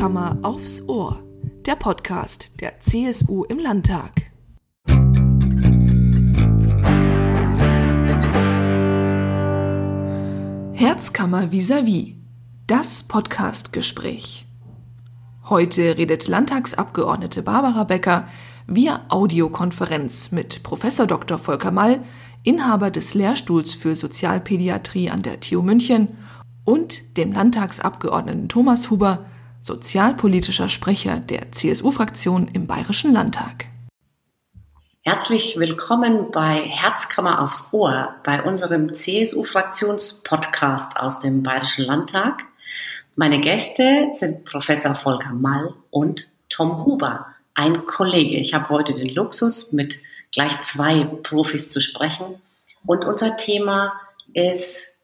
Herzkammer aufs Ohr, der Podcast der CSU im Landtag. Herzkammer vis-à-vis, das Podcastgespräch. Heute redet Landtagsabgeordnete Barbara Becker via Audiokonferenz mit Professor Dr. Volker Mall, Inhaber des Lehrstuhls für Sozialpädiatrie an der TU München und dem Landtagsabgeordneten Thomas Huber, sozialpolitischer Sprecher der CSU-Fraktion im Bayerischen Landtag. Herzlich willkommen bei Herzkammer aufs Ohr, bei unserem CSU-Fraktionspodcast aus dem Bayerischen Landtag. Meine Gäste sind Professor Volker Mall und Tom Huber, ein Kollege. Ich habe heute den Luxus, mit gleich zwei Profis zu sprechen. Und unser Thema ist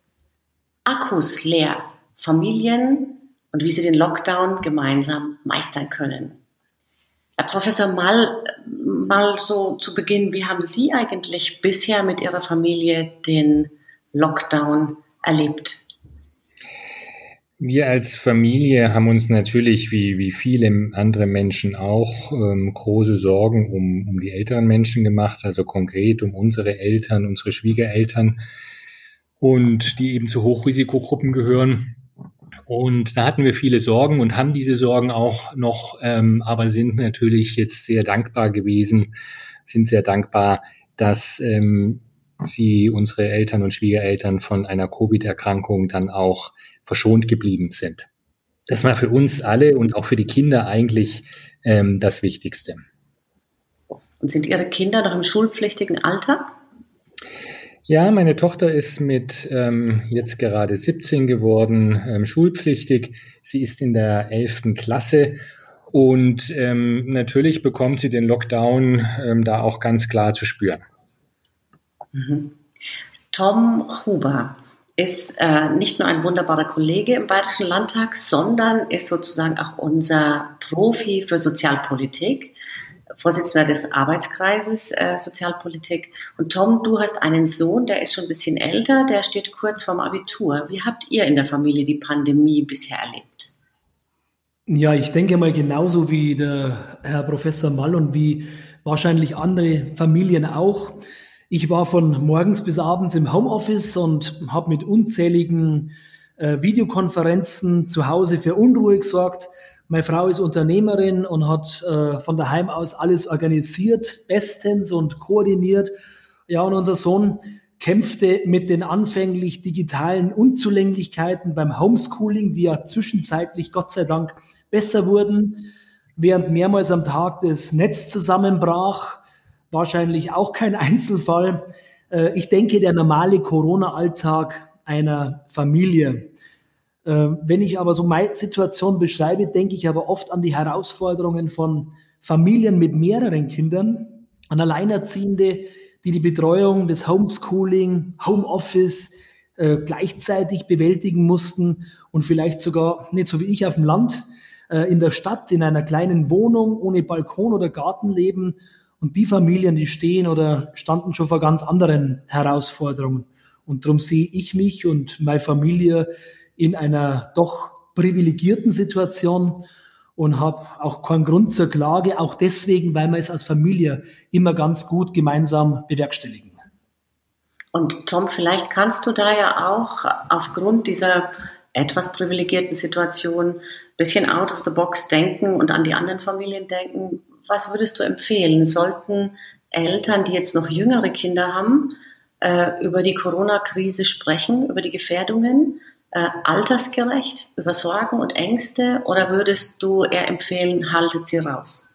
Akkus leer, Familien und wie sie den Lockdown gemeinsam meistern können. Herr Professor Mall, mal so zu Beginn, wie haben Sie eigentlich bisher mit Ihrer Familie den Lockdown erlebt? Wir als Familie haben uns natürlich, wie, wie viele andere Menschen auch, ähm, große Sorgen um, um die älteren Menschen gemacht, also konkret um unsere Eltern, unsere Schwiegereltern und die eben zu Hochrisikogruppen gehören. Und da hatten wir viele Sorgen und haben diese Sorgen auch noch, ähm, aber sind natürlich jetzt sehr dankbar gewesen, sind sehr dankbar, dass ähm, sie, unsere Eltern und Schwiegereltern von einer Covid-Erkrankung dann auch verschont geblieben sind. Das war für uns alle und auch für die Kinder eigentlich ähm, das Wichtigste. Und sind Ihre Kinder noch im schulpflichtigen Alter? Ja, meine Tochter ist mit ähm, jetzt gerade 17 geworden, ähm, schulpflichtig. Sie ist in der 11. Klasse und ähm, natürlich bekommt sie den Lockdown ähm, da auch ganz klar zu spüren. Mhm. Tom Huber ist äh, nicht nur ein wunderbarer Kollege im Bayerischen Landtag, sondern ist sozusagen auch unser Profi für Sozialpolitik, Vorsitzender des Arbeitskreises äh, Sozialpolitik. Und Tom, du hast einen Sohn, der ist schon ein bisschen älter, der steht kurz vorm Abitur. Wie habt ihr in der Familie die Pandemie bisher erlebt? Ja, ich denke mal genauso wie der Herr Professor Mall und wie wahrscheinlich andere Familien auch. Ich war von morgens bis abends im Homeoffice und habe mit unzähligen äh, Videokonferenzen zu Hause für Unruhe gesorgt. Meine Frau ist Unternehmerin und hat äh, von daheim aus alles organisiert, bestens und koordiniert. Ja, und unser Sohn kämpfte mit den anfänglich digitalen Unzulänglichkeiten beim Homeschooling, die ja zwischenzeitlich Gott sei Dank besser wurden, während mehrmals am Tag das Netz zusammenbrach wahrscheinlich auch kein Einzelfall. Äh, ich denke, der normale Corona-Alltag einer Familie. Äh, wenn ich aber so meine Situation beschreibe, denke ich aber oft an die Herausforderungen von Familien mit mehreren Kindern, an Alleinerziehende, die die Betreuung des Homeschooling, Homeoffice äh, gleichzeitig bewältigen mussten und vielleicht sogar nicht so wie ich auf dem Land, in der Stadt, in einer kleinen Wohnung ohne Balkon oder Garten leben und die Familien, die stehen oder standen schon vor ganz anderen Herausforderungen. Und darum sehe ich mich und meine Familie in einer doch privilegierten Situation und habe auch keinen Grund zur Klage, auch deswegen, weil wir es als Familie immer ganz gut gemeinsam bewerkstelligen. Und Tom, vielleicht kannst du da ja auch aufgrund dieser etwas privilegierten Situation ein bisschen out of the box denken und an die anderen Familien denken. Was würdest du empfehlen? Sollten Eltern, die jetzt noch jüngere Kinder haben, äh, über die Corona-Krise sprechen, über die Gefährdungen, äh, altersgerecht, über Sorgen und Ängste oder würdest du eher empfehlen, haltet sie raus?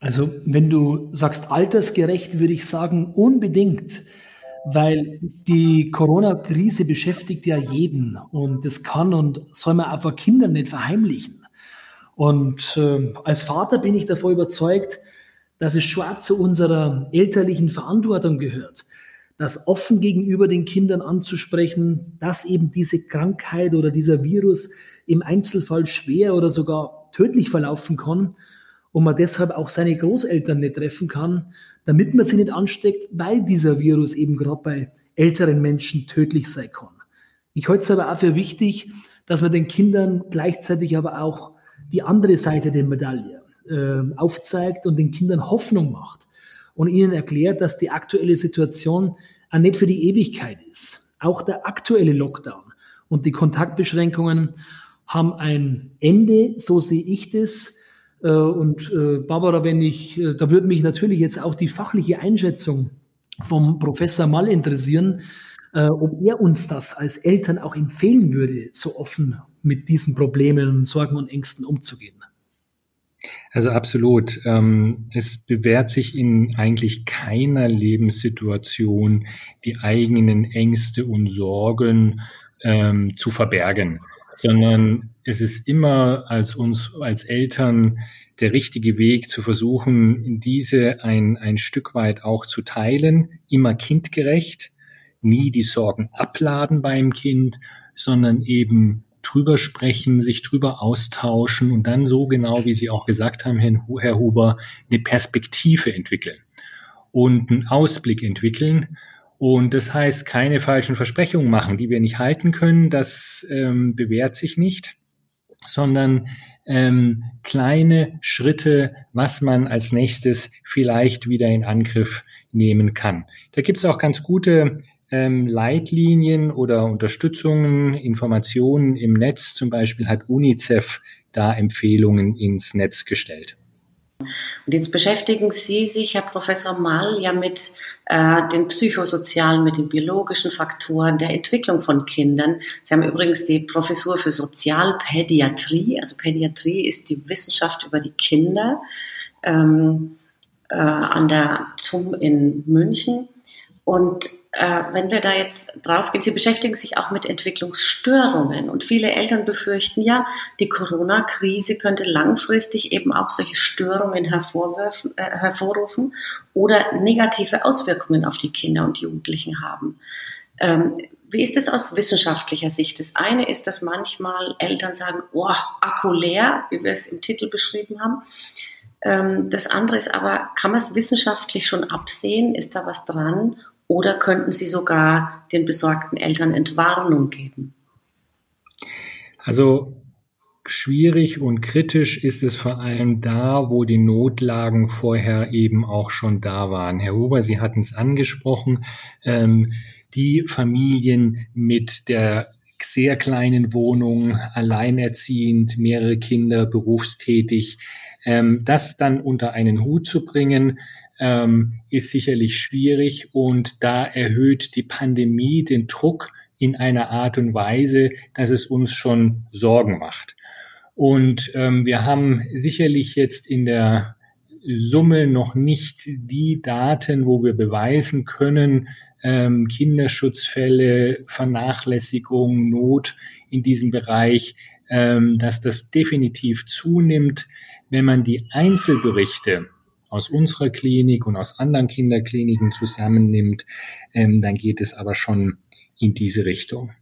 Also wenn du sagst altersgerecht, würde ich sagen unbedingt, weil die Corona-Krise beschäftigt ja jeden und das kann und soll man vor Kindern nicht verheimlichen. Und äh, als Vater bin ich davor überzeugt, dass es schon zu unserer elterlichen Verantwortung gehört, das offen gegenüber den Kindern anzusprechen, dass eben diese Krankheit oder dieser Virus im Einzelfall schwer oder sogar tödlich verlaufen kann und man deshalb auch seine Großeltern nicht treffen kann, damit man sie nicht ansteckt, weil dieser Virus eben gerade bei älteren Menschen tödlich sein kann. Ich halte es aber auch für wichtig, dass man den Kindern gleichzeitig aber auch die andere Seite der Medaille äh, aufzeigt und den Kindern Hoffnung macht und ihnen erklärt, dass die aktuelle Situation nicht für die Ewigkeit ist. Auch der aktuelle Lockdown und die Kontaktbeschränkungen haben ein Ende, so sehe ich das. Äh, und äh, Barbara, wenn ich, äh, da würde mich natürlich jetzt auch die fachliche Einschätzung vom Professor Mall interessieren, ob er uns das als Eltern auch empfehlen würde, so offen mit diesen Problemen, Sorgen und Ängsten umzugehen. Also absolut. Ähm, es bewährt sich in eigentlich keiner Lebenssituation, die eigenen Ängste und Sorgen ähm, zu verbergen sondern es ist immer als uns, als Eltern der richtige Weg zu versuchen, diese ein, ein Stück weit auch zu teilen, immer kindgerecht, nie die Sorgen abladen beim Kind, sondern eben drüber sprechen, sich drüber austauschen und dann so genau, wie Sie auch gesagt haben, Herr Huber, eine Perspektive entwickeln und einen Ausblick entwickeln und das heißt, keine falschen Versprechungen machen, die wir nicht halten können. Das ähm, bewährt sich nicht, sondern ähm, kleine Schritte, was man als nächstes vielleicht wieder in Angriff nehmen kann. Da gibt es auch ganz gute ähm, Leitlinien oder Unterstützungen, Informationen im Netz. Zum Beispiel hat UNICEF da Empfehlungen ins Netz gestellt. Und jetzt beschäftigen Sie sich, Herr Professor Mall, ja mit äh, den psychosozialen, mit den biologischen Faktoren der Entwicklung von Kindern. Sie haben übrigens die Professur für Sozialpädiatrie. Also Pädiatrie ist die Wissenschaft über die Kinder ähm, äh, an der TUM in München. Und äh, wenn wir da jetzt draufgehen, Sie beschäftigen sich auch mit Entwicklungsstörungen und viele Eltern befürchten ja, die Corona-Krise könnte langfristig eben auch solche Störungen äh, hervorrufen oder negative Auswirkungen auf die Kinder und Jugendlichen haben. Ähm, wie ist es aus wissenschaftlicher Sicht? Das eine ist, dass manchmal Eltern sagen, oh, Akku leer, wie wir es im Titel beschrieben haben. Ähm, das andere ist aber, kann man es wissenschaftlich schon absehen? Ist da was dran? Oder könnten Sie sogar den besorgten Eltern Entwarnung geben? Also schwierig und kritisch ist es vor allem da, wo die Notlagen vorher eben auch schon da waren. Herr Huber, Sie hatten es angesprochen, ähm, die Familien mit der sehr kleinen Wohnung, alleinerziehend, mehrere Kinder, berufstätig, ähm, das dann unter einen Hut zu bringen, ähm, ist sicherlich schwierig und da erhöht die Pandemie den Druck in einer Art und Weise, dass es uns schon Sorgen macht. Und ähm, wir haben sicherlich jetzt in der Summe noch nicht die Daten, wo wir beweisen können, ähm, Kinderschutzfälle, Vernachlässigung, Not in diesem Bereich, ähm, dass das definitiv zunimmt. Wenn man die Einzelberichte aus unserer Klinik und aus anderen Kinderkliniken zusammennimmt, ähm, dann geht es aber schon in diese Richtung.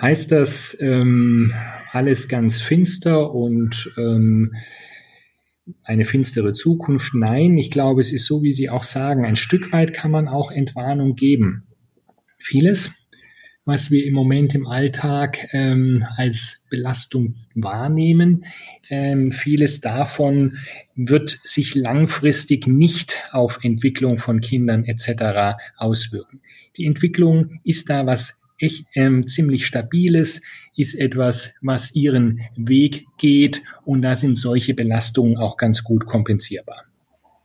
Heißt das ähm, alles ganz finster und ähm, eine finstere Zukunft? Nein, ich glaube, es ist so, wie Sie auch sagen, ein Stück weit kann man auch Entwarnung geben. Vieles was wir im Moment im Alltag ähm, als Belastung wahrnehmen. Ähm, vieles davon wird sich langfristig nicht auf Entwicklung von Kindern etc. auswirken. Die Entwicklung ist da was echt ähm, ziemlich stabiles, ist etwas, was ihren Weg geht und da sind solche Belastungen auch ganz gut kompensierbar.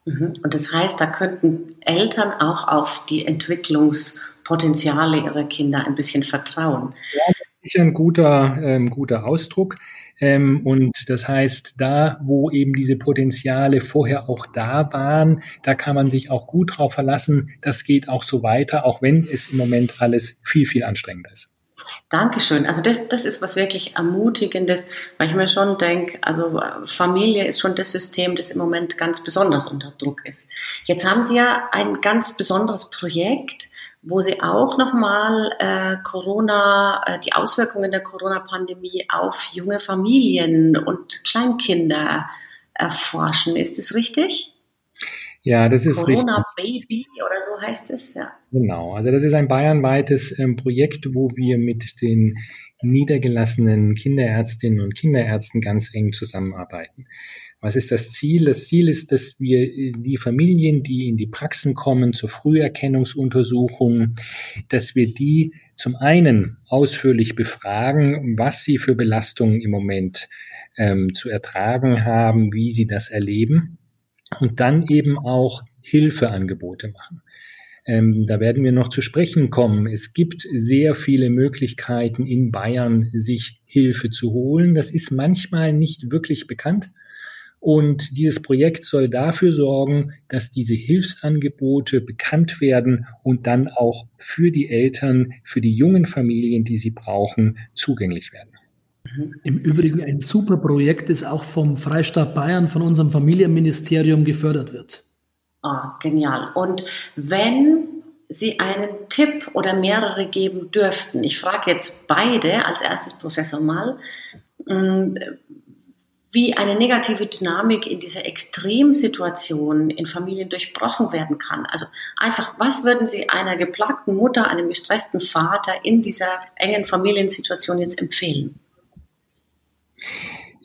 Mhm. Und das heißt, da könnten Eltern auch auf die Entwicklungs- Potenziale ihrer Kinder ein bisschen vertrauen. Ja, das ist sicher ein guter, ähm, guter Ausdruck. Ähm, und das heißt, da, wo eben diese Potenziale vorher auch da waren, da kann man sich auch gut drauf verlassen. Das geht auch so weiter, auch wenn es im Moment alles viel, viel anstrengender ist. Dankeschön. Also das, das ist was wirklich Ermutigendes, weil ich mir schon denke, also Familie ist schon das System, das im Moment ganz besonders unter Druck ist. Jetzt haben Sie ja ein ganz besonderes Projekt, wo sie auch nochmal äh, Corona, äh, die Auswirkungen der Corona-Pandemie auf junge Familien und Kleinkinder erforschen. Ist das richtig? Ja, das ist Corona richtig. Baby oder so heißt es, ja. Genau, also das ist ein bayernweites ähm, Projekt, wo wir mit den niedergelassenen Kinderärztinnen und Kinderärzten ganz eng zusammenarbeiten. Was ist das Ziel? Das Ziel ist, dass wir die Familien, die in die Praxen kommen zur Früherkennungsuntersuchung, dass wir die zum einen ausführlich befragen, was sie für Belastungen im Moment ähm, zu ertragen haben, wie sie das erleben und dann eben auch Hilfeangebote machen. Ähm, da werden wir noch zu sprechen kommen. Es gibt sehr viele Möglichkeiten in Bayern, sich Hilfe zu holen. Das ist manchmal nicht wirklich bekannt. Und dieses Projekt soll dafür sorgen, dass diese Hilfsangebote bekannt werden und dann auch für die Eltern, für die jungen Familien, die sie brauchen, zugänglich werden. Im Übrigen ein super Projekt, das auch vom Freistaat Bayern, von unserem Familienministerium gefördert wird. Ah, genial. Und wenn Sie einen Tipp oder mehrere geben dürften, ich frage jetzt beide, als erstes Professor Mal, mm, wie eine negative Dynamik in dieser Extremsituation in Familien durchbrochen werden kann. Also einfach, was würden Sie einer geplagten Mutter, einem gestressten Vater in dieser engen Familiensituation jetzt empfehlen?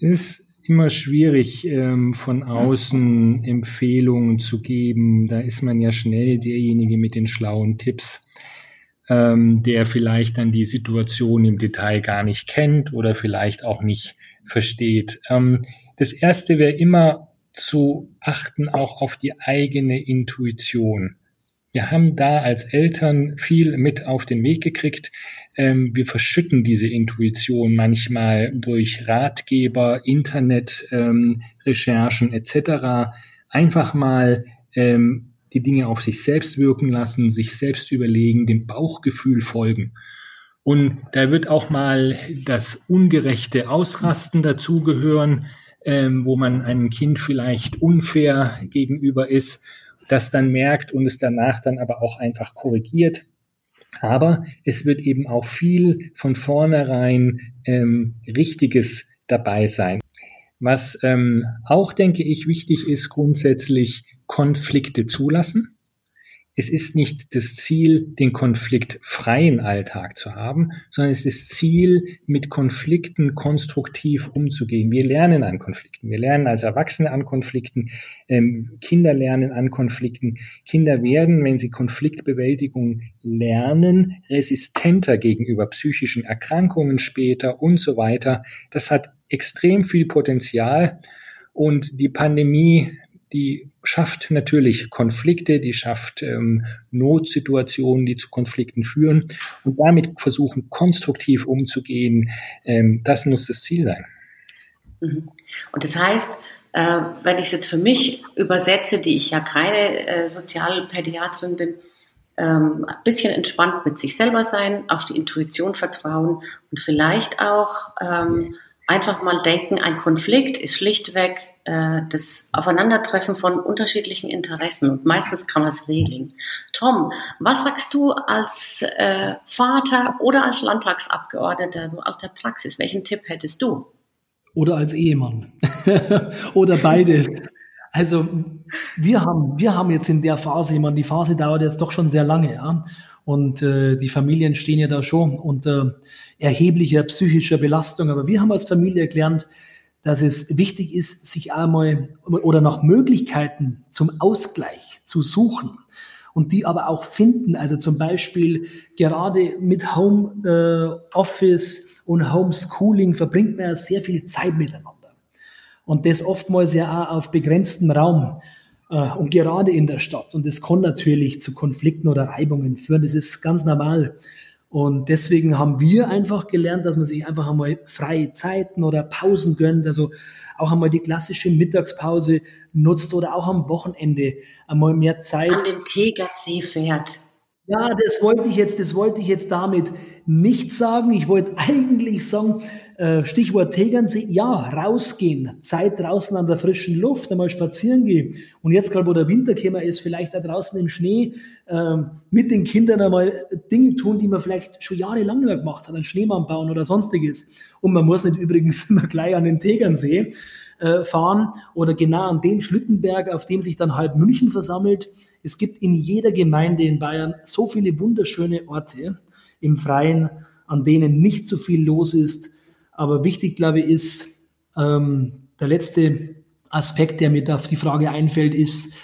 Es ist immer schwierig, ähm, von außen Empfehlungen zu geben. Da ist man ja schnell derjenige mit den schlauen Tipps, ähm, der vielleicht dann die Situation im Detail gar nicht kennt oder vielleicht auch nicht versteht. Ähm, das erste wäre immer zu achten auch auf die eigene Intuition. Wir haben da als Eltern viel mit auf den Weg gekriegt. Ähm, wir verschütten diese Intuition manchmal durch Ratgeber, Internet-Recherchen ähm, etc. Einfach mal die Dinge auf sich selbst wirken lassen, sich selbst überlegen, dem Bauchgefühl folgen. Und da wird auch mal das ungerechte Ausrasten dazugehören, ähm, wo man einem Kind vielleicht unfair gegenüber ist das dann merkt und es danach dann aber auch einfach korrigiert. Aber es wird eben auch viel von vornherein ähm, Richtiges dabei sein. Was ähm, auch, denke ich, wichtig ist, grundsätzlich Konflikte zulassen es ist nicht das Ziel, den konfliktfreien Alltag zu haben, sondern es ist das Ziel, mit Konflikten konstruktiv umzugehen. Wir lernen an Konflikten. Wir lernen als Erwachsene an Konflikten. Ähm, Kinder lernen an Konflikten. Kinder werden, wenn sie Konfliktbewältigung lernen, resistenter gegenüber psychischen Erkrankungen später und so weiter. Das hat extrem viel Potenzial. Und die Pandemie die schafft natürlich Konflikte, die schafft ähm, Notsituationen, die zu Konflikten führen und damit versuchen, konstruktiv umzugehen. Ähm, das muss das Ziel sein. Mhm. Und das heißt, äh, wenn ich es jetzt für mich übersetze, die ich ja keine äh, Sozialpädiatrin bin, ähm, ein bisschen entspannt mit sich selber sein, auf die Intuition vertrauen und vielleicht auch ähm, einfach mal denken, ein Konflikt ist schlichtweg äh, das Aufeinandertreffen von unterschiedlichen Interessen und meistens kann man es regeln. Tom, was sagst du als äh, Vater oder als Landtagsabgeordneter so aus der Praxis? Welchen Tipp hättest du? Oder als Ehemann oder beides. Also wir haben, wir haben jetzt in der Phase, ich meine, die Phase dauert jetzt doch schon sehr lange, ja. Und äh, die Familien stehen ja da schon unter erheblicher psychischer Belastung. Aber wir haben als Familie gelernt, dass es wichtig ist, sich einmal oder nach Möglichkeiten zum Ausgleich zu suchen und die aber auch finden. Also zum Beispiel gerade mit Home äh, Office und Homeschooling verbringt man ja sehr viel Zeit miteinander. Und das oftmals ja auch auf begrenztem Raum äh, und gerade in der Stadt. Und das kann natürlich zu Konflikten oder Reibungen führen. Das ist ganz normal. Und deswegen haben wir einfach gelernt, dass man sich einfach einmal freie Zeiten oder Pausen gönnt, also auch einmal die klassische Mittagspause nutzt oder auch am Wochenende einmal mehr Zeit. An den Tegernsee fährt. Ja, das wollte ich jetzt, das wollte ich jetzt damit nicht sagen. Ich wollte eigentlich sagen, Stichwort Tegernsee, ja, rausgehen, Zeit draußen an der frischen Luft, einmal spazieren gehen. Und jetzt gerade, wo der Winter käme, ist, vielleicht da draußen im Schnee ähm, mit den Kindern einmal Dinge tun, die man vielleicht schon jahrelang nicht mehr gemacht hat, einen Schneemann bauen oder sonstiges. Und man muss nicht übrigens immer gleich an den Tegernsee. äh, fahren oder genau an den Schlittenberg, auf dem sich dann halb München versammelt. Es gibt in jeder Gemeinde in Bayern so viele wunderschöne Orte im Freien, an denen nicht so viel los ist. Aber wichtig, glaube ich, ist ähm, der letzte Aspekt, der mir auf die Frage einfällt, ist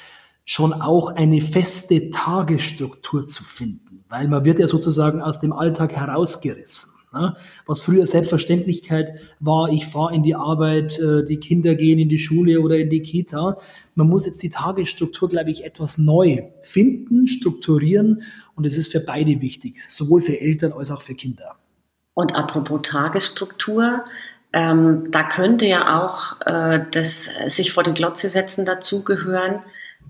schon auch eine feste Tagesstruktur zu finden, weil man wird ja sozusagen aus dem Alltag herausgerissen. Ne? Was früher Selbstverständlichkeit war, ich fahre in die Arbeit, äh, die Kinder gehen in die Schule oder in die Kita. Man muss jetzt die Tagesstruktur, glaube ich, etwas neu finden, strukturieren und es ist für beide wichtig, sowohl für Eltern als auch für Kinder. Und apropos Tagesstruktur, ähm, da könnte ja auch äh, das sich vor die Glotze setzen dazugehören.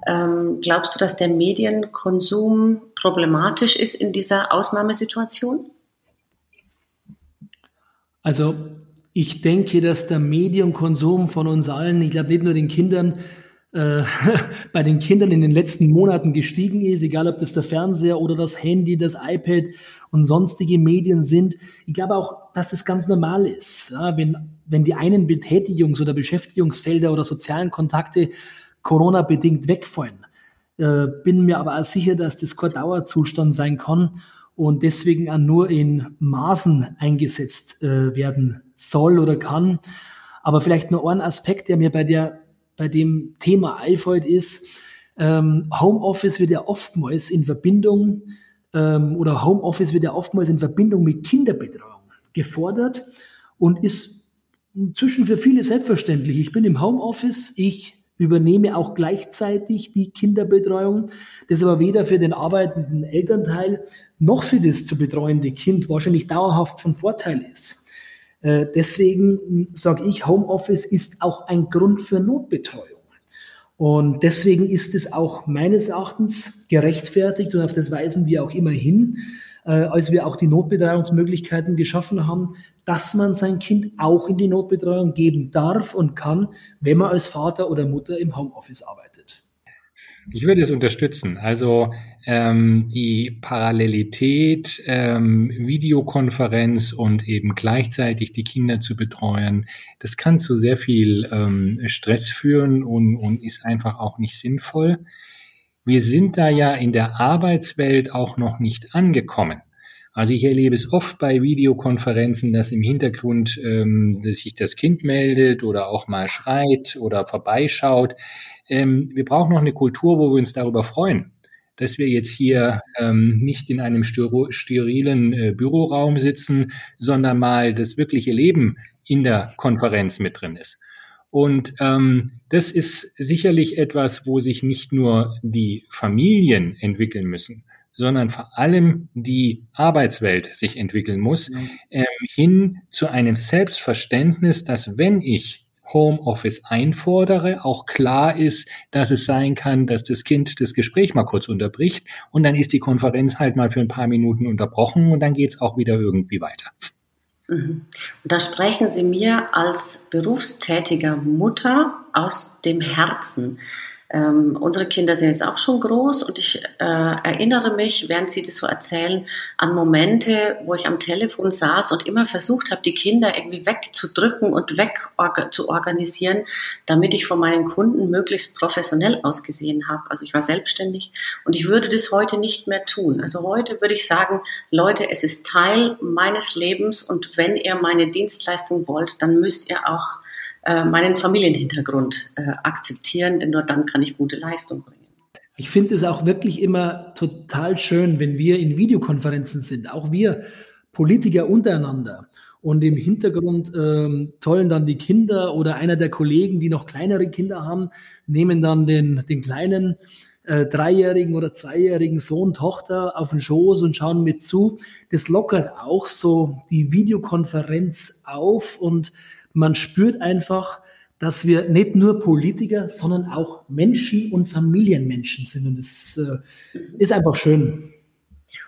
Ähm, glaubst du, dass der Medienkonsum problematisch ist in dieser Ausnahmesituation? Also ich denke, dass der Medienkonsum von uns allen, ich glaube nicht nur den Kindern, äh, bei den Kindern in den letzten Monaten gestiegen ist, egal ob das der Fernseher oder das Handy, das iPad und sonstige Medien sind. Ich glaube auch, dass das ganz normal ist. Ja, wenn, wenn die einen Betätigungs- oder Beschäftigungsfelder oder sozialen Kontakte Corona-bedingt wegfallen, äh, bin mir aber auch sicher, dass das kein Dauerzustand sein kann und deswegen auch nur in Maßen eingesetzt äh, werden soll oder kann. Aber vielleicht nur ein Aspekt, der mir bei der bei dem Thema einfällt, ist, ähm, Homeoffice wird ja oftmals in Verbindung ähm, oder Homeoffice wird ja oftmals in Verbindung mit Kinderbetreuung gefordert und ist inzwischen für viele selbstverständlich. Ich bin im Homeoffice, ich übernehme auch gleichzeitig die Kinderbetreuung, das aber weder für den arbeitenden Elternteil noch für das zu betreuende Kind wahrscheinlich dauerhaft von Vorteil ist. Äh, deswegen sage ich, Homeoffice ist auch ein Grund für Notbetreuung. Und deswegen ist es auch meines Erachtens gerechtfertigt und auf das weisen wir auch immer hin, äh, als wir auch die Notbetreuungsmöglichkeiten geschaffen haben, dass man sein Kind auch in die Notbetreuung geben darf und kann, wenn man als Vater oder Mutter im Homeoffice arbeitet. Ich würde es unterstützen. Also ähm, die Parallelität, ähm, Videokonferenz und eben gleichzeitig die Kinder zu betreuen, das kann zu sehr viel ähm, Stress führen und, und ist einfach auch nicht sinnvoll. Wir sind da ja in der Arbeitswelt auch noch nicht angekommen. Also ich erlebe es oft bei Videokonferenzen, dass im Hintergrund ähm, dass sich das Kind meldet oder auch mal schreit oder vorbeischaut. Ähm, wir brauchen noch eine Kultur, wo wir uns darüber freuen, dass wir jetzt hier ähm, nicht in einem sterilen äh, Büroraum sitzen, sondern mal das wirkliche Leben in der Konferenz mit drin ist. Und ähm, das ist sicherlich etwas, wo sich nicht nur die Familien entwickeln müssen, sondern vor allem die Arbeitswelt sich entwickeln muss, ähm, hin zu einem Selbstverständnis, dass wenn ich Homeoffice einfordere, auch klar ist, dass es sein kann, dass das Kind das Gespräch mal kurz unterbricht und dann ist die Konferenz halt mal für ein paar Minuten unterbrochen und dann geht's auch wieder irgendwie weiter. Mhm. Da sprechen Sie mir als berufstätiger Mutter aus dem Herzen. Ähm, unsere Kinder sind jetzt auch schon groß und ich äh, erinnere mich, während sie das so erzählen, an Momente, wo ich am Telefon saß und immer versucht habe, die Kinder irgendwie wegzudrücken und weg zu organisieren, damit ich von meinen Kunden möglichst professionell ausgesehen habe. Also ich war selbstständig und ich würde das heute nicht mehr tun. Also heute würde ich sagen, Leute, es ist Teil meines Lebens und wenn ihr meine Dienstleistung wollt, dann müsst ihr auch äh, meinen Familienhintergrund äh, akzeptieren, denn nur dann kann ich gute Leistung bringen. Ich finde es auch wirklich immer total schön, wenn wir in Videokonferenzen sind, auch wir Politiker untereinander. Und im Hintergrund ähm, tollen dann die Kinder oder einer der Kollegen, die noch kleinere Kinder haben, nehmen dann den, den kleinen äh, dreijährigen oder zweijährigen Sohn, Tochter auf den Schoß und schauen mit zu. Das lockert auch so die Videokonferenz auf und man spürt einfach, dass wir nicht nur Politiker, sondern auch Menschen und Familienmenschen sind. Und das äh, ist einfach schön.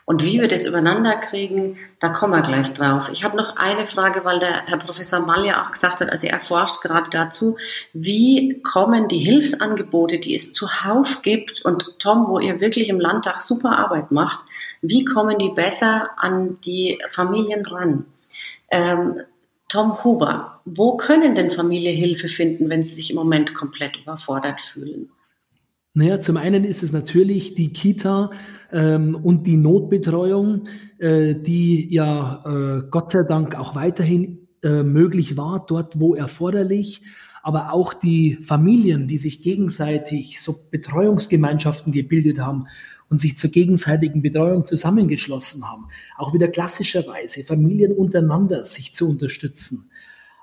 Und wie wir das übereinander kriegen, da kommen wir gleich drauf. Ich habe noch eine Frage, weil der Herr Professor Malja auch gesagt hat, also er forscht gerade dazu, wie kommen die Hilfsangebote, die es zuhauf gibt und Tom, wo ihr wirklich im Landtag super Arbeit macht, wie kommen die besser an die Familien ran? Ähm, Tom Huber, wo können denn Familien Hilfe finden, wenn sie sich im Moment komplett überfordert fühlen? Naja, zum einen ist es natürlich die Kita ähm, und die Notbetreuung, äh, die ja äh, Gott sei Dank auch weiterhin äh, möglich war, dort wo erforderlich, aber auch die Familien, die sich gegenseitig so Betreuungsgemeinschaften gebildet haben und sich zur gegenseitigen Betreuung zusammengeschlossen haben, auch wieder klassischerweise Familien untereinander sich zu unterstützen.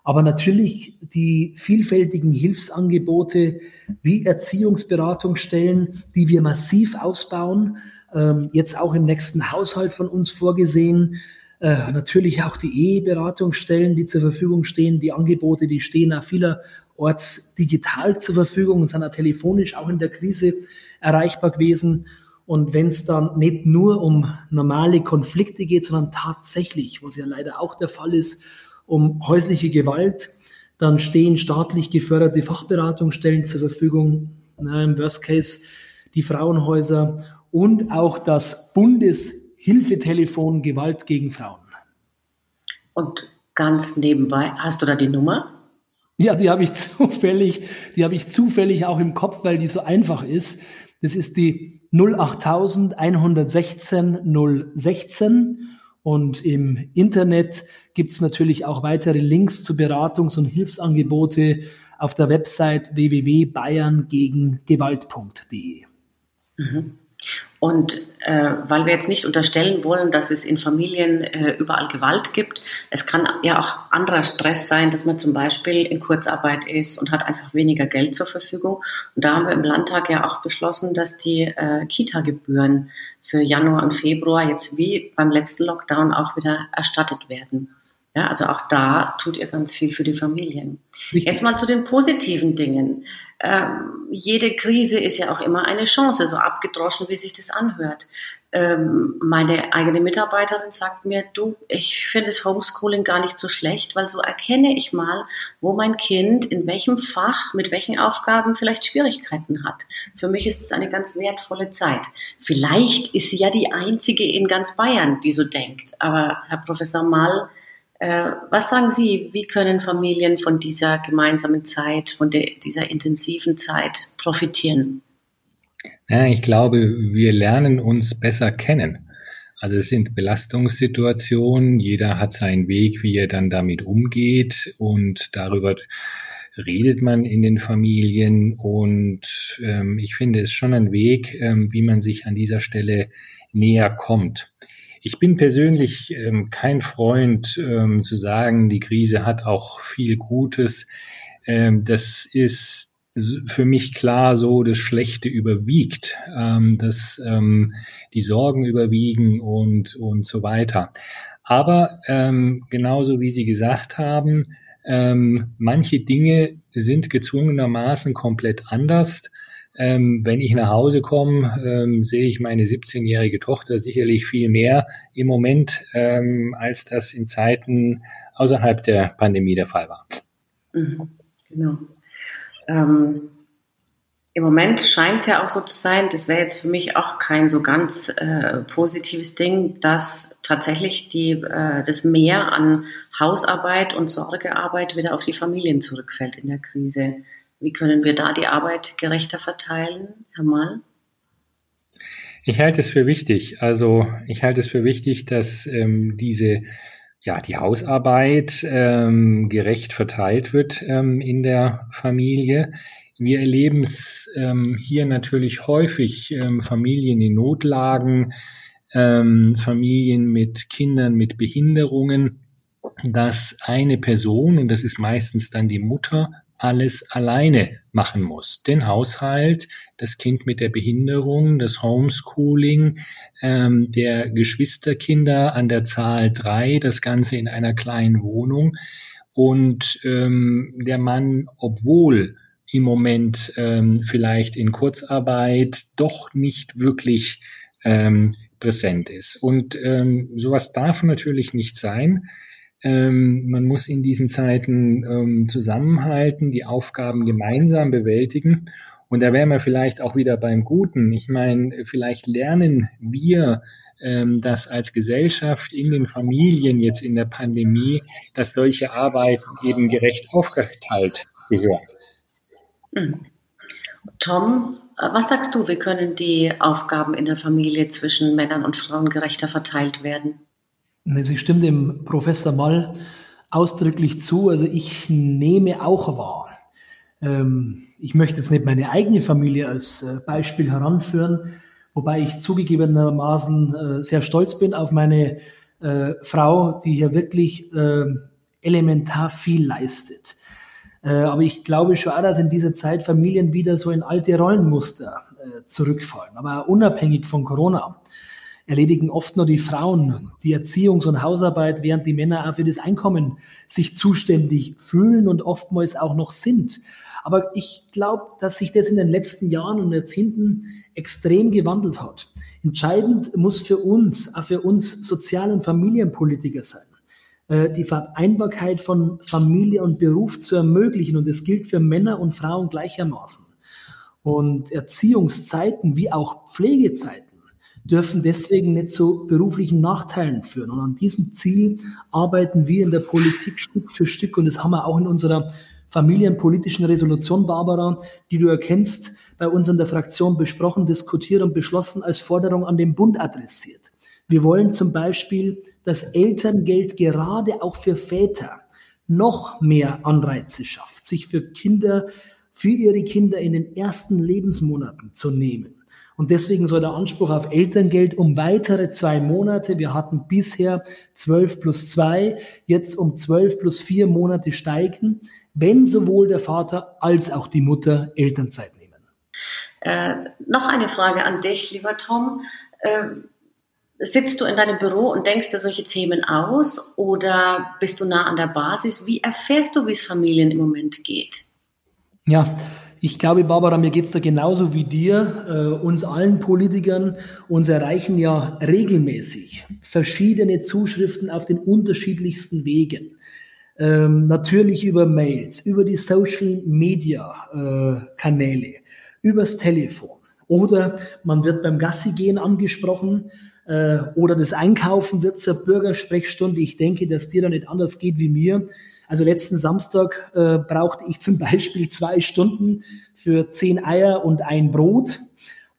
Aber natürlich die vielfältigen Hilfsangebote wie Erziehungsberatungsstellen, die wir massiv ausbauen, ähm, jetzt auch im nächsten Haushalt von uns vorgesehen. Äh, natürlich auch die Eheberatungsstellen, die zur Verfügung stehen, die Angebote, die stehen auch vielerorts digital zur Verfügung und sind auch telefonisch auch in der Krise erreichbar gewesen. Und wenn es dann nicht nur um normale Konflikte geht, sondern tatsächlich, was ja leider auch der Fall ist, um häusliche Gewalt, dann stehen staatlich geförderte Fachberatungsstellen zur Verfügung, na, im Worst Case die Frauenhäuser und auch das Bundeshilfetelefon Gewalt gegen Frauen. Und ganz nebenbei, hast du da die Nummer? Ja, die habe ich zufällig, die habe ich zufällig auch im Kopf, weil die so einfach ist. Das ist die 08000 116 016 und im Internet gibt es natürlich auch weitere Links zu Beratungs- und Hilfsangebote auf der Website www.bayerngebengewalt.de. Mhm. Und äh, weil wir jetzt nicht unterstellen wollen, dass es in Familien äh, überall Gewalt gibt, es kann ja auch anderer Stress sein, dass man zum Beispiel in Kurzarbeit ist und hat einfach weniger Geld zur Verfügung. Und da haben wir im Landtag ja auch beschlossen, dass die äh, Kita-Gebühren für Januar und Februar jetzt wie beim letzten Lockdown auch wieder erstattet werden. Ja, also auch da tut ihr ganz viel für die Familien. Richtig. Jetzt mal zu den positiven Dingen. Ähm, jede Krise ist ja auch immer eine Chance, so abgedroschen, wie sich das anhört. Ähm, meine eigene Mitarbeiterin sagt mir, du, ich finde das Homeschooling gar nicht so schlecht, weil so erkenne ich mal, wo mein Kind in welchem Fach, mit welchen Aufgaben vielleicht Schwierigkeiten hat. Für mich ist es eine ganz wertvolle Zeit. Vielleicht ist sie ja die einzige in ganz Bayern, die so denkt. Aber Herr Professor Mall, äh, was sagen Sie, wie können Familien von dieser gemeinsamen Zeit, von der, dieser intensiven Zeit profitieren? Ja, ich glaube, wir lernen uns besser kennen. Also es sind Belastungssituationen, jeder hat seinen Weg, wie er dann damit umgeht und darüber redet man in den Familien und ähm, ich finde es schon ein Weg, ähm, wie man sich an dieser Stelle näher kommt. Ich bin persönlich ähm, kein Freund ähm, zu sagen, die Krise hat auch viel Gutes. Ähm, das ist für mich klar so, das Schlechte überwiegt, ähm, dass ähm, die Sorgen überwiegen und, und so weiter. Aber ähm, genauso wie Sie gesagt haben, manche Dinge sind gezwungenermaßen komplett anders. Ähm, wenn ich nach Hause komme, ähm, sehe ich meine 17-jährige Tochter sicherlich viel mehr im Moment, ähm, als das in Zeiten außerhalb der Pandemie der Fall war. Mhm, genau. Ähm, Im Moment scheint es ja auch so zu sein, das wäre jetzt für mich auch kein so ganz äh, positives Ding, dass tatsächlich die, äh, das Mehr an Hausarbeit und Sorgearbeit wieder auf die Familien zurückfällt in der Krise. Wie können wir da die Arbeit gerechter verteilen, Herr Mal? Ich halte es für wichtig. Also ich halte es für wichtig, dass ähm, diese ja die Hausarbeit ähm, gerecht verteilt wird ähm, in der Familie. Wir erleben es ähm, hier natürlich häufig ähm, Familien in Notlagen, ähm, Familien mit Kindern mit Behinderungen, dass eine Person und das ist meistens dann die Mutter alles alleine machen muss. Den Haushalt, das Kind mit der Behinderung, das Homeschooling, ähm, der Geschwisterkinder an der Zahl drei, das Ganze in einer kleinen Wohnung. Und ähm, der Mann, obwohl im Moment ähm, vielleicht in Kurzarbeit doch nicht wirklich ähm, präsent ist. Und ähm, sowas darf natürlich nicht sein. Ähm, man muss in diesen Zeiten ähm, zusammenhalten, die Aufgaben gemeinsam bewältigen. Und da wären wir vielleicht auch wieder beim Guten. Ich meine, vielleicht lernen wir ähm, das als Gesellschaft in den Familien jetzt in der Pandemie, dass solche Arbeiten eben gerecht aufgeteilt gehören. Hm. Tom, was sagst du, wie können die Aufgaben in der Familie zwischen Männern und Frauen gerechter verteilt werden? Sie stimmt dem Professor Mall ausdrücklich zu. Also ich nehme auch wahr. Ähm, ich möchte jetzt nicht meine eigene Familie als äh, Beispiel heranführen, wobei ich zugegebenermaßen äh, sehr stolz bin auf meine äh, Frau, die hier wirklich elementar viel leistet. Aber ich glaube schon auch, dass in dieser Zeit Familien wieder so in alte Rollenmuster zurückfallen. Aber unabhängig von Corona erledigen oft nur die Frauen die Erziehungs- und Hausarbeit, während die Männer auch für das Einkommen sich zuständig fühlen und oftmals auch noch sind. Aber ich glaube, dass sich das in den letzten Jahren und Jahrzehnten extrem gewandelt hat. Entscheidend muss für uns, auch für uns Sozial- und Familienpolitiker sein, äh, die Vereinbarkeit von Familie und Beruf zu ermöglichen. Und das gilt für Männer und Frauen gleichermaßen. Und Erziehungszeiten wie auch Pflegezeiten dürfen deswegen nicht zu beruflichen Nachteilen führen. Und an diesem Ziel arbeiten wir in der Politik Stück für Stück. Und das haben wir auch in unserer familienpolitischen Resolution, Barbara, die du erkennst, bei uns in der Fraktion besprochen, diskutiert und beschlossen als Forderung an den Bund adressiert. Wir wollen zum Beispiel das Elterngeld gerade auch für Väter noch mehr Anreize schafft, sich für Kinder, für ihre Kinder in den ersten Lebensmonaten zu nehmen. Und deswegen soll der Anspruch auf Elterngeld um weitere zwei Monate, wir hatten bisher 12 plus 2, jetzt um 12 plus 4 Monate steigen, wenn sowohl der Vater als auch die Mutter Elternzeit nehmen. Äh, noch eine Frage an dich, lieber Tom. Äh, sitzt du in deinem Büro und denkst dir solche Themen aus oder bist du nah an der Basis? Wie erfährst du, wie es Familien im Moment geht? Ja, ich glaube, Barbara, mir geht's da genauso wie dir, äh, uns allen Politikern. Uns erreichen ja regelmäßig verschiedene Zuschriften auf den unterschiedlichsten Wegen. Ähm, natürlich über Mails, über die Social Media äh, übers Telefon. Oder man wird beim Gassi gehen angesprochen äh, oder das Einkaufen wird zur Bürgersprechstunde. Ich denke, dass dir da nicht anders geht wie mir. Also letzten Samstag äh, brauchte ich zum Beispiel zwei Stunden für zehn Eier und ein Brot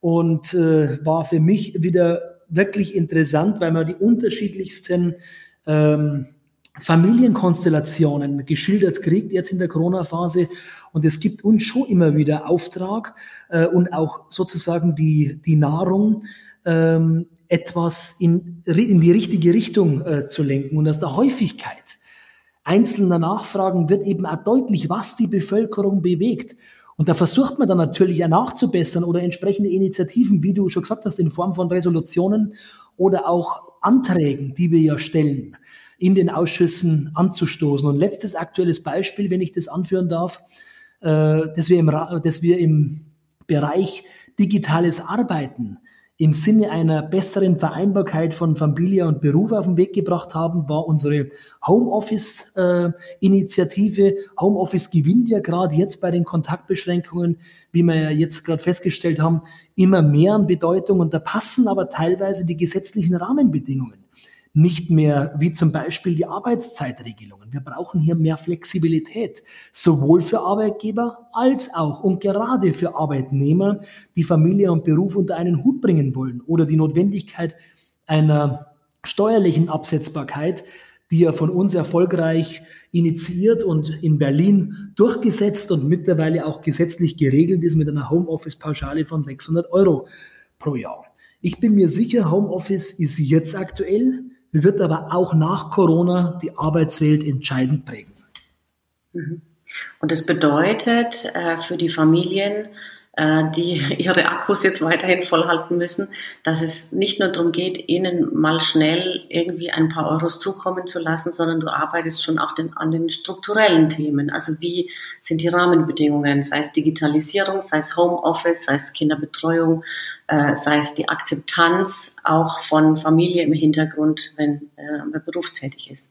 und äh, war für mich wieder wirklich interessant, weil man die unterschiedlichsten ähm, Familienkonstellationen geschildert kriegt jetzt in der Corona-Phase. Und es gibt uns schon immer wieder Auftrag äh, und auch sozusagen die, die Nahrung, ähm, etwas in, in die richtige Richtung äh, zu lenken. Und aus der Häufigkeit einzelner Nachfragen wird eben auch deutlich, was die Bevölkerung bewegt. Und da versucht man dann natürlich auch nachzubessern oder entsprechende Initiativen, wie du schon gesagt hast, in Form von Resolutionen oder auch Anträgen, die wir ja stellen, in den Ausschüssen anzustoßen. Und letztes aktuelles Beispiel, wenn ich das anführen darf, äh, dass wir im, dass wir im Bereich digitales Arbeiten im Sinne einer besseren Vereinbarkeit von Familie und Beruf auf den Weg gebracht haben, war unsere Homeoffice-Initiative. Äh, Homeoffice gewinnt ja gerade jetzt bei den Kontaktbeschränkungen, wie wir ja jetzt gerade festgestellt haben, immer mehr an Bedeutung. Und da passen aber teilweise die gesetzlichen Rahmenbedingungen nicht mehr wie zum Beispiel die Arbeitszeitregelungen. Wir brauchen hier mehr Flexibilität, sowohl für Arbeitgeber als auch und gerade für Arbeitnehmer, die Familie und Beruf unter einen Hut bringen wollen oder die Notwendigkeit einer steuerlichen Absetzbarkeit, die ja von uns erfolgreich initiiert und in Berlin durchgesetzt und mittlerweile auch gesetzlich geregelt ist mit einer Homeoffice-Pauschale von 600 Euro pro Jahr. Ich bin mir sicher, Homeoffice ist jetzt aktuell wird aber auch nach Corona die Arbeitswelt entscheidend prägen. Mhm. Und das bedeutet äh, für die Familien, äh, die ihre Akkus jetzt weiterhin vollhalten müssen, dass es nicht nur darum geht, ihnen mal schnell irgendwie ein paar Euros zukommen zu lassen, sondern du arbeitest schon auch den, an den strukturellen Themen. Also wie sind die Rahmenbedingungen, sei es Digitalisierung, sei es Homeoffice, sei es Kinderbetreuung, äh, sei es die Akzeptanz auch von Familie im Hintergrund, wenn äh, man berufstätig ist.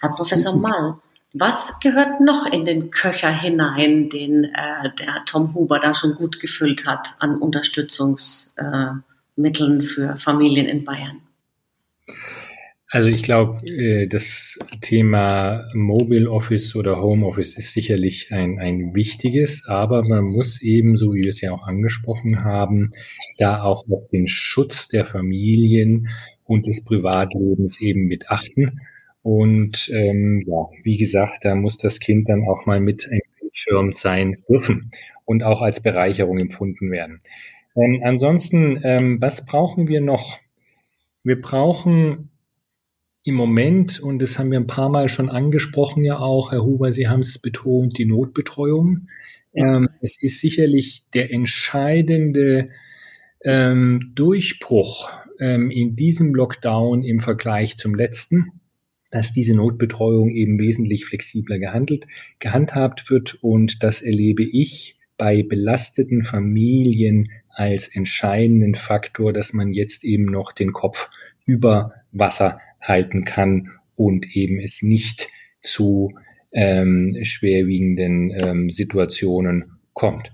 Herr Professor Mall, Was gehört noch in den Köcher hinein, den äh, der Tom Huber da schon gut gefüllt hat an Unterstützungsmitteln äh, für Familien in Bayern? Also ich glaube, äh, das Thema Mobile Office oder Home Office ist sicherlich ein, ein wichtiges, aber man muss eben, so wie wir es ja auch angesprochen haben, da auch auf den Schutz der Familien und des Privatlebens eben mit achten. Und ähm, ja, wie gesagt, da muss das Kind dann auch mal mit einem Schirm sein dürfen und auch als Bereicherung empfunden werden. Ähm, ansonsten, ähm, was brauchen wir noch? Wir brauchen im Moment, und das haben wir ein paar Mal schon angesprochen ja auch, Herr Huber, Sie haben es betont, die Notbetreuung. Ähm, es ist sicherlich der entscheidende ähm, Durchbruch ähm, in diesem Lockdown im Vergleich zum letzten, dass diese Notbetreuung eben wesentlich flexibler gehandelt, gehandhabt wird. Und das erlebe ich bei belasteten Familien als entscheidenden Faktor, dass man jetzt eben noch den Kopf über Wasser halten kann und eben es nicht zu ähm, schwerwiegenden ähm, Situationen kommt.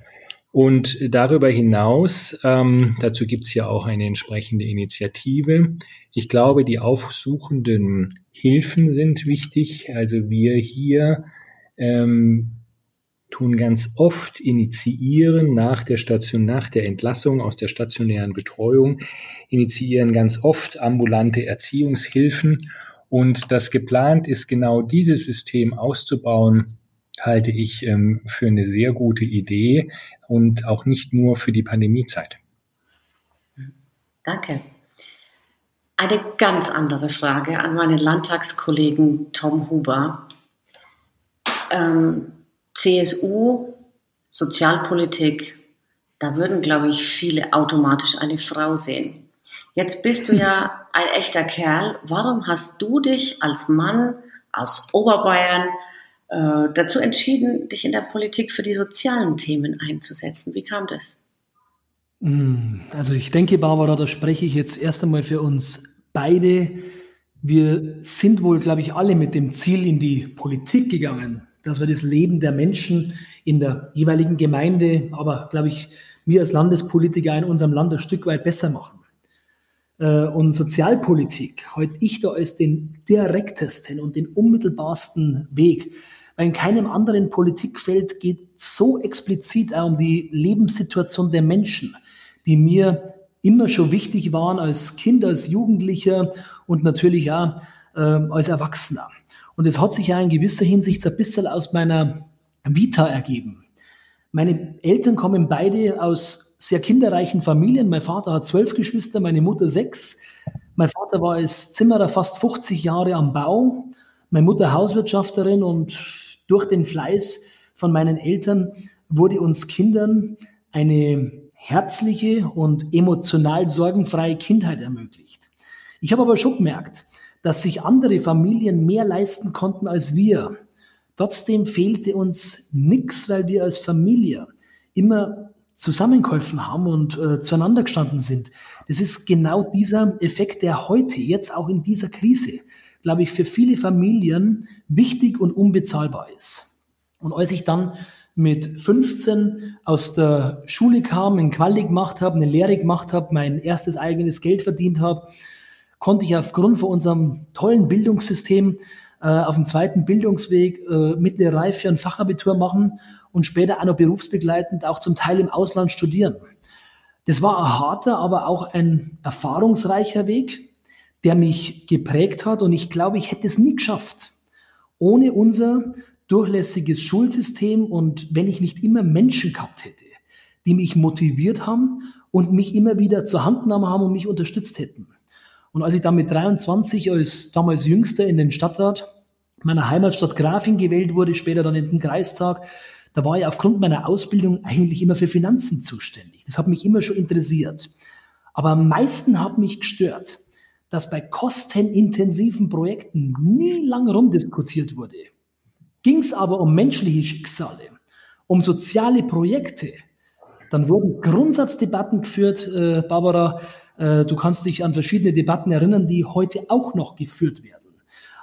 Und darüber hinaus, ähm, dazu gibt es ja auch eine entsprechende Initiative. Ich glaube, die aufsuchenden Hilfen sind wichtig. Also wir hier ähm, tun ganz oft initiieren nach der Station, nach der Entlassung aus der stationären Betreuung, initiieren ganz oft ambulante Erziehungshilfen. Und das geplant ist, genau dieses System auszubauen, halte ich ähm, für eine sehr gute Idee und auch nicht nur für die Pandemiezeit. Danke. Eine ganz andere Frage an meinen Landtagskollegen Tom Huber. Ähm, CSU, Sozialpolitik, da würden, glaube ich, viele automatisch eine Frau sehen. Jetzt bist du ja ein echter Kerl. Warum hast du dich als Mann aus Oberbayern äh, dazu entschieden, dich in der Politik für die sozialen Themen einzusetzen? Wie kam das? Hm, also ich denke, Barbara, da spreche ich jetzt erst einmal für uns beide. Wir sind wohl, glaube ich, alle mit dem Ziel in die Politik gegangen, dass wir das Leben der Menschen in der jeweiligen Gemeinde, aber glaube ich, wir als Landespolitiker in unserem Land ein Stück weit besser machen. Äh, und Sozialpolitik halte ich da als den direktesten und den unmittelbarsten Weg. Weil in keinem anderen Politikfeld geht so explizit auch um die Lebenssituation der Menschen, die mir immer schon wichtig waren als Kind, als Jugendlicher und natürlich auch äh, als Erwachsener. Und es hat sich ja in gewisser Hinsicht ein bisschen aus meiner Vita ergeben. Meine Eltern kommen beide aus sehr kinderreichen Familien. Mein Vater hat zwölf Geschwister, meine Mutter sechs. Mein Vater war als Zimmerer fast 50 Jahre am Bau, meine Mutter Hauswirtschafterin und durch den Fleiß von meinen Eltern wurde uns Kindern eine herzliche und emotional sorgenfreie Kindheit ermöglicht. Ich habe aber schon gemerkt, dass sich andere Familien mehr leisten konnten als wir. Trotzdem fehlte uns nichts, weil wir als Familie immer zusammengeholfen haben und äh, zueinander gestanden sind. Das ist genau dieser Effekt, der heute, jetzt auch in dieser Krise, glaube ich, für viele Familien wichtig und unbezahlbar ist. Und als ich dann mit 15 aus der Schule kam, ein Quali gemacht habe, eine Lehre gemacht habe, mein erstes eigenes Geld verdient habe, konnte ich aufgrund von unserem tollen Bildungssystem äh, auf dem zweiten Bildungsweg äh, mittlere Reife ein Fachabitur machen und später auch noch berufsbegleitend auch zum Teil im Ausland studieren. Das war ein harter, aber auch ein erfahrungsreicher Weg, der mich geprägt hat und ich glaube, ich hätte es nie geschafft ohne unser durchlässiges Schulsystem und wenn ich nicht immer Menschen gehabt hätte, die mich motiviert haben und mich immer wieder zur Hand genommen haben und mich unterstützt hätten. Und als ich dann mit 23 als damals Jüngster in den Stadtrat meiner Heimatstadt Grafing gewählt wurde, später dann in den Kreistag, da war ich aufgrund meiner Ausbildung eigentlich immer für Finanzen zuständig. Das hat mich immer schon interessiert. Aber am meisten hat mich gestört, dass bei kostenintensiven Projekten nie lang rumdiskutiert wurde. Ging es aber um menschliche Schicksale, um soziale Projekte, dann wurden Grundsatzdebatten geführt, äh, Barbara, du kannst dich an verschiedene Debatten erinnern, die heute auch noch geführt werden.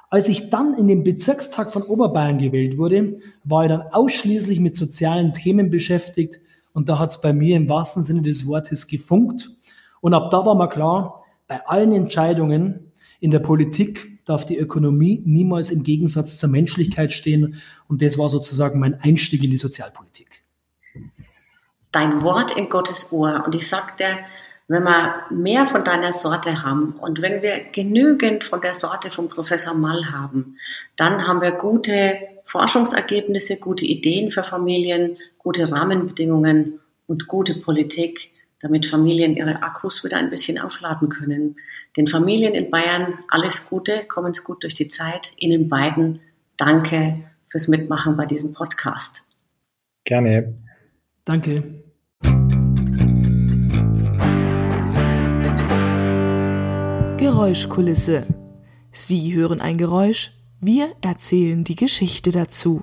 Als ich dann in den Bezirkstag von Oberbayern gewählt wurde, war ich dann ausschließlich mit sozialen Themen beschäftigt und da hat es bei mir im wahrsten Sinne des Wortes gefunkt. Und ab da war mir klar, bei allen Entscheidungen in der Politik darf die Ökonomie niemals im Gegensatz zur Menschlichkeit stehen. Und das war sozusagen mein Einstieg in die Sozialpolitik. Dein Wort in Gottes Ohr. Und ich sagte, wenn wir mehr von deiner Sorte haben und wenn wir genügend von der Sorte von Professor Mall haben, dann haben wir gute Forschungsergebnisse, gute Ideen für Familien, gute Rahmenbedingungen und gute Politik, damit Familien ihre Akkus wieder ein bisschen aufladen können. Den Familien in Bayern alles Gute, kommen Sie gut durch die Zeit. Ihnen beiden danke fürs Mitmachen bei diesem Podcast. Gerne. Danke. Geräuschkulisse. Sie hören ein Geräusch, wir erzählen die Geschichte dazu.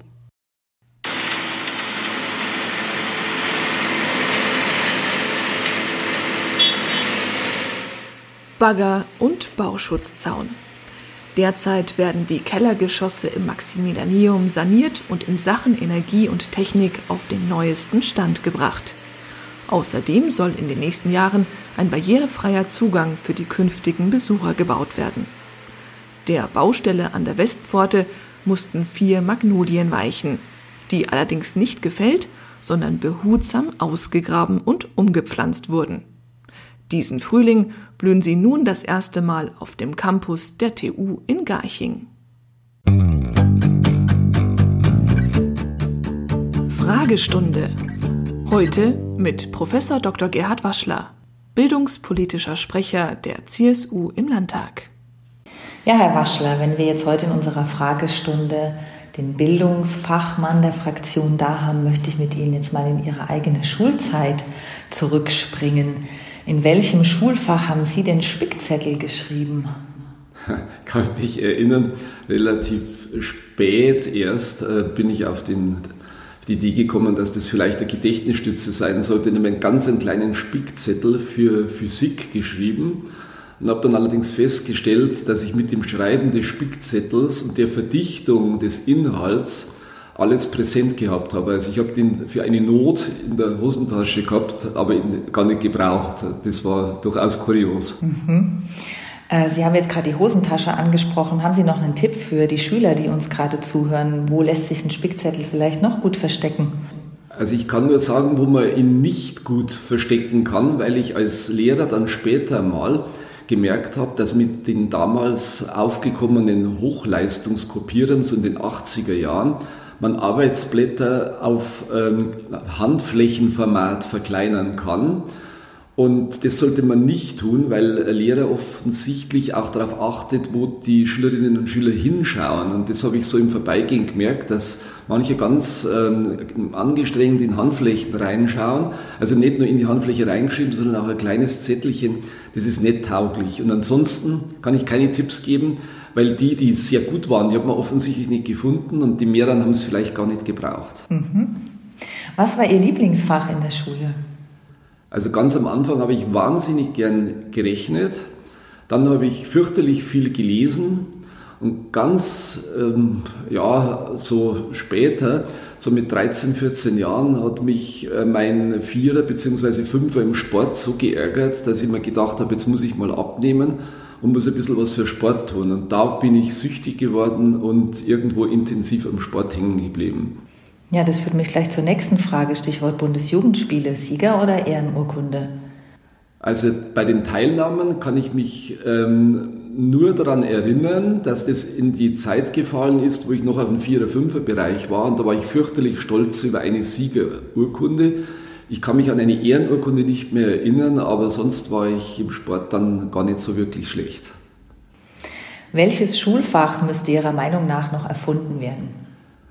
Bagger und Bauschutzzaun. Derzeit werden die Kellergeschosse im Maximilianeum saniert und in Sachen Energie und Technik auf den neuesten Stand gebracht. Außerdem soll in den nächsten Jahren ein barrierefreier Zugang für die künftigen Besucher gebaut werden. Der Baustelle an der Westpforte mussten vier Magnolien weichen, die allerdings nicht gefällt, sondern behutsam ausgegraben und umgepflanzt wurden. Diesen Frühling blühen sie nun das erste Mal auf dem Campus der TU in Garching. Fragestunde Heute mit Professor Dr. Gerhard Waschler, bildungspolitischer Sprecher der CSU im Landtag. Ja, Herr Waschler, wenn wir jetzt heute in unserer Fragestunde den Bildungsfachmann der Fraktion da haben, möchte ich mit Ihnen jetzt mal in Ihre eigene Schulzeit zurückspringen. In welchem Schulfach haben Sie den Spickzettel geschrieben? Ich kann mich erinnern, relativ spät erst äh, bin ich auf den die Idee gekommen, dass das vielleicht eine Gedächtnisstütze sein sollte. Ich habe einen ganz einen kleinen Spickzettel für Physik geschrieben und habe dann allerdings festgestellt, dass ich mit dem Schreiben des Spickzettels und der Verdichtung des Inhalts alles präsent gehabt habe. Also ich habe den für eine Not in der Hosentasche gehabt, aber ihn gar nicht gebraucht. Das war durchaus kurios. Mhm. Äh, Sie haben jetzt gerade die Hosentasche angesprochen. Haben Sie noch einen Tipp für die Schüler, die uns gerade zuhören? Wo lässt sich ein Spickzettel vielleicht noch gut verstecken? Also ich kann nur sagen, wo man ihn nicht gut verstecken kann, weil ich als Lehrer dann später mal gemerkt habe, dass mit den damals aufgekommenen Hochleistungskopierern so in den 80er Jahren man Arbeitsblätter auf ähm, Handflächenformat verkleinern kann und das sollte man nicht tun, weil ein Lehrer offensichtlich auch darauf achtet, wo die Schülerinnen und Schüler hinschauen. Und das habe ich so im Vorbeigehen gemerkt, dass manche ganz ähm, angestrengt in Handflächen reinschauen. Also nicht nur in die Handfläche reingeschrieben, sondern auch ein kleines Zettelchen. Das ist nicht tauglich. Und ansonsten kann ich keine Tipps geben, weil die, die sehr gut waren, die hat man offensichtlich nicht gefunden und die mehreren haben es vielleicht gar nicht gebraucht. Mhm. Was war Ihr Lieblingsfach in der Schule? Also ganz am Anfang habe ich wahnsinnig gern gerechnet, dann habe ich fürchterlich viel gelesen und ganz, ähm, ja, so später, so mit 13, 14 Jahren, hat mich äh, mein Vierer bzw. Fünfer im Sport so geärgert, dass ich mir gedacht habe, jetzt muss ich mal abnehmen und muss ein bisschen was für Sport tun. Und da bin ich süchtig geworden und irgendwo intensiv am Sport hängen geblieben. Ja, das führt mich gleich zur nächsten Frage, Stichwort Bundesjugendspiele, Sieger oder Ehrenurkunde? Also bei den Teilnahmen kann ich mich ähm, nur daran erinnern, dass das in die Zeit gefallen ist, wo ich noch auf dem 4er-5er-Bereich war und da war ich fürchterlich stolz über eine Siegerurkunde. Ich kann mich an eine Ehrenurkunde nicht mehr erinnern, aber sonst war ich im Sport dann gar nicht so wirklich schlecht. Welches Schulfach müsste Ihrer Meinung nach noch erfunden werden?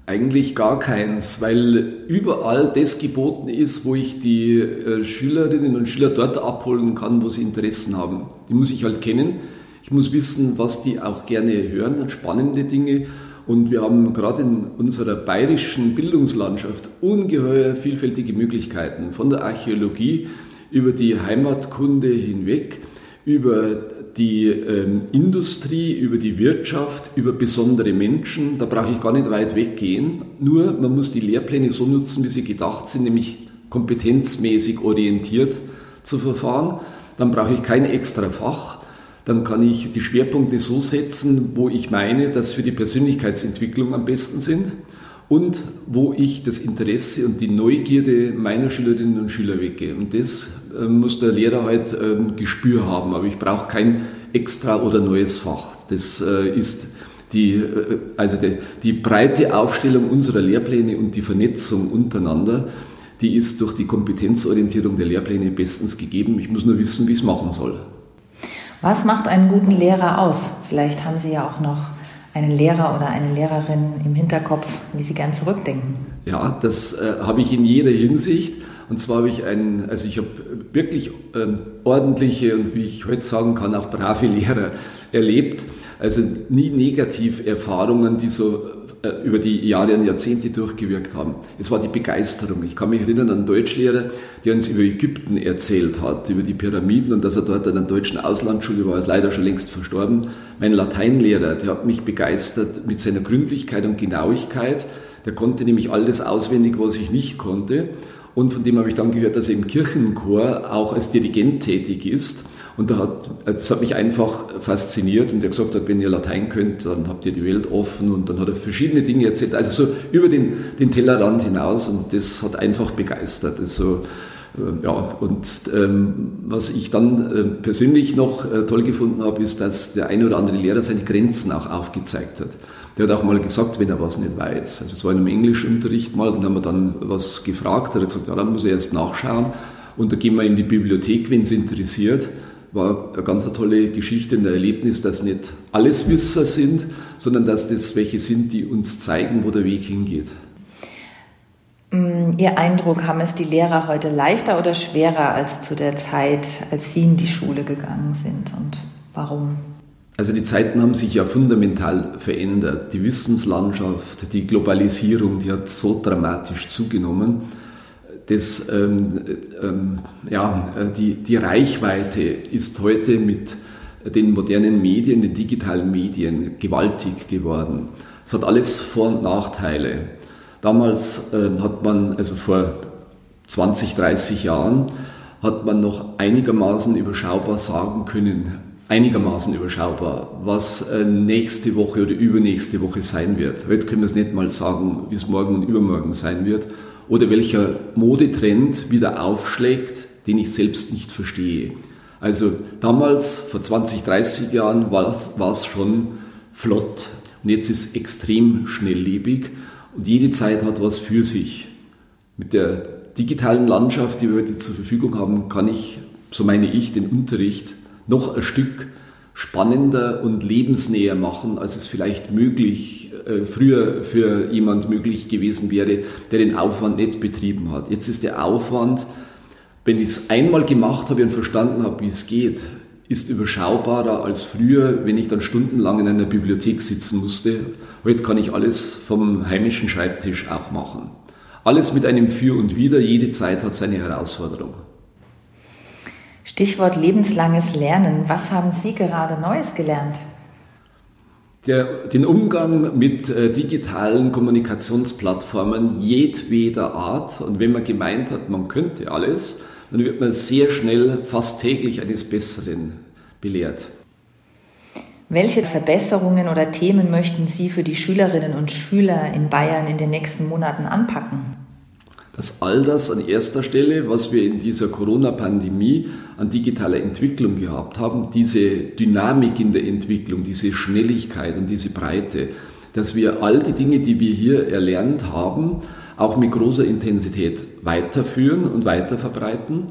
Eigentlich gar keins, weil überall das geboten ist, wo ich die äh, Schülerinnen und Schüler dort abholen kann, wo sie Interessen haben. Die muss ich halt kennen. Ich muss wissen, was die auch gerne hören, spannende Dinge. Und wir haben gerade in unserer bayerischen Bildungslandschaft ungeheuer vielfältige Möglichkeiten, von der Archäologie über die Heimatkunde hinweg, über die ähm, Industrie, über die Wirtschaft, über besondere Menschen. Da brauche ich gar nicht weit weggehen. Nur man muss die Lehrpläne so nutzen, wie sie gedacht sind, nämlich kompetenzmäßig orientiert zu verfahren. Dann brauche ich kein extra Fach. Dann kann ich die Schwerpunkte so setzen, wo ich meine, dass für die Persönlichkeitsentwicklung am besten sind und wo ich das Interesse und die Neugierde meiner Schülerinnen und Schüler wecke. Und das muss der Lehrer halt äh, Gespür haben. Aber ich brauche kein extra oder neues Fach. Das äh, ist die, äh, also die, die breite Aufstellung unserer Lehrpläne und die Vernetzung untereinander, die ist durch die Kompetenzorientierung der Lehrpläne bestens gegeben. Ich muss nur wissen, wie ich es machen soll. Was macht einen guten Lehrer aus? Vielleicht haben Sie ja auch noch einen Lehrer oder eine Lehrerin im Hinterkopf, die Sie gern zurückdenken? Ja, das äh, habe ich in jeder Hinsicht. Und zwar habe ich einen, also ich habe wirklich ähm, ordentliche und wie ich heute sagen kann, auch brave Lehrer erlebt. Also nie Negativerfahrungen, die so über die Jahre und Jahrzehnte durchgewirkt haben. Es war die Begeisterung. Ich kann mich erinnern an einen Deutschlehrer, der uns über Ägypten erzählt hat, über die Pyramiden und dass er dort an einer deutschen Auslandsschule war, ist leider schon längst verstorben. Mein Lateinlehrer, der hat mich begeistert mit seiner Gründlichkeit und Genauigkeit. Der konnte nämlich alles auswendig, was ich nicht konnte. Und von dem habe ich dann gehört, dass er im Kirchenchor auch als Dirigent tätig ist. Und da hat, das hat mich einfach fasziniert und er gesagt hat, wenn ihr Latein könnt, dann habt ihr die Welt offen und dann hat er verschiedene Dinge erzählt, also so über den, den Tellerrand hinaus und das hat einfach begeistert. Also, äh, ja, und ähm, was ich dann äh, persönlich noch äh, toll gefunden habe, ist, dass der eine oder andere Lehrer seine Grenzen auch aufgezeigt hat. Der hat auch mal gesagt, wenn er was nicht weiß. Also es war in einem Englischunterricht mal, dann haben wir dann was gefragt, er hat gesagt, ja, dann muss er erst nachschauen und da gehen wir in die Bibliothek, wenn es interessiert war eine ganz tolle Geschichte und ein Erlebnis, dass nicht alles Wisser sind, sondern dass das welche sind, die uns zeigen, wo der Weg hingeht. Mm, Ihr Eindruck, haben es die Lehrer heute leichter oder schwerer als zu der Zeit, als Sie in die Schule gegangen sind und warum? Also die Zeiten haben sich ja fundamental verändert. Die Wissenslandschaft, die Globalisierung, die hat so dramatisch zugenommen das, ähm, ähm, ja, die, die Reichweite ist heute mit den modernen Medien, den digitalen Medien gewaltig geworden. Es hat alles Vor- und Nachteile. Damals äh, hat man, also vor 20, 30 Jahren, hat man noch einigermaßen überschaubar sagen können, einigermaßen überschaubar, was äh, nächste Woche oder übernächste Woche sein wird. Heute können wir es nicht mal sagen, wie es morgen und übermorgen sein wird oder welcher Modetrend wieder aufschlägt, den ich selbst nicht verstehe. Also damals, vor 20, 30 Jahren, war es schon flott und jetzt ist es extrem schnelllebig und jede Zeit hat was für sich. Mit der digitalen Landschaft, die wir heute zur Verfügung haben, kann ich, so meine ich, den Unterricht noch ein Stück spannender und lebensnäher machen, als es vielleicht möglich äh, früher für jemand möglich gewesen wäre, der den Aufwand nicht betrieben hat. Jetzt ist der Aufwand, wenn ich es einmal gemacht habe und verstanden habe, wie es geht, ist überschaubarer als früher, wenn ich dann stundenlang in einer Bibliothek sitzen musste. Heute kann ich alles vom heimischen Schreibtisch auch machen. Alles mit einem Für und Wider, jede Zeit hat seine Herausforderung. Stichwort lebenslanges Lernen. Was haben Sie gerade Neues gelernt? Der, den Umgang mit äh, digitalen Kommunikationsplattformen jedweder Art. Und wenn man gemeint hat, man könnte alles, dann wird man sehr schnell, fast täglich eines Besseren belehrt. Welche Verbesserungen oder Themen möchten Sie für die Schülerinnen und Schüler in Bayern in den nächsten Monaten anpacken? Dass all das an erster Stelle, was wir in dieser Corona-Pandemie an digitaler Entwicklung gehabt haben, diese Dynamik in der Entwicklung, diese Schnelligkeit und diese Breite, dass wir all die Dinge, die wir hier erlernt haben, auch mit großer Intensität weiterführen und weiterverbreiten.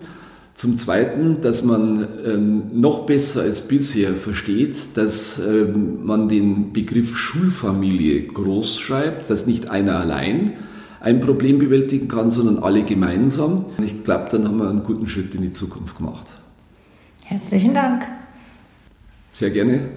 Zum Zweiten, dass man ähm, noch besser als bisher versteht, dass ähm, man den Begriff Schulfamilie groß schreibt, dass nicht einer allein ein Problem bewältigen kann, sondern alle gemeinsam. Ich glaube, dann haben wir einen guten Schritt in die Zukunft gemacht. Herzlichen Dank. Sehr gerne.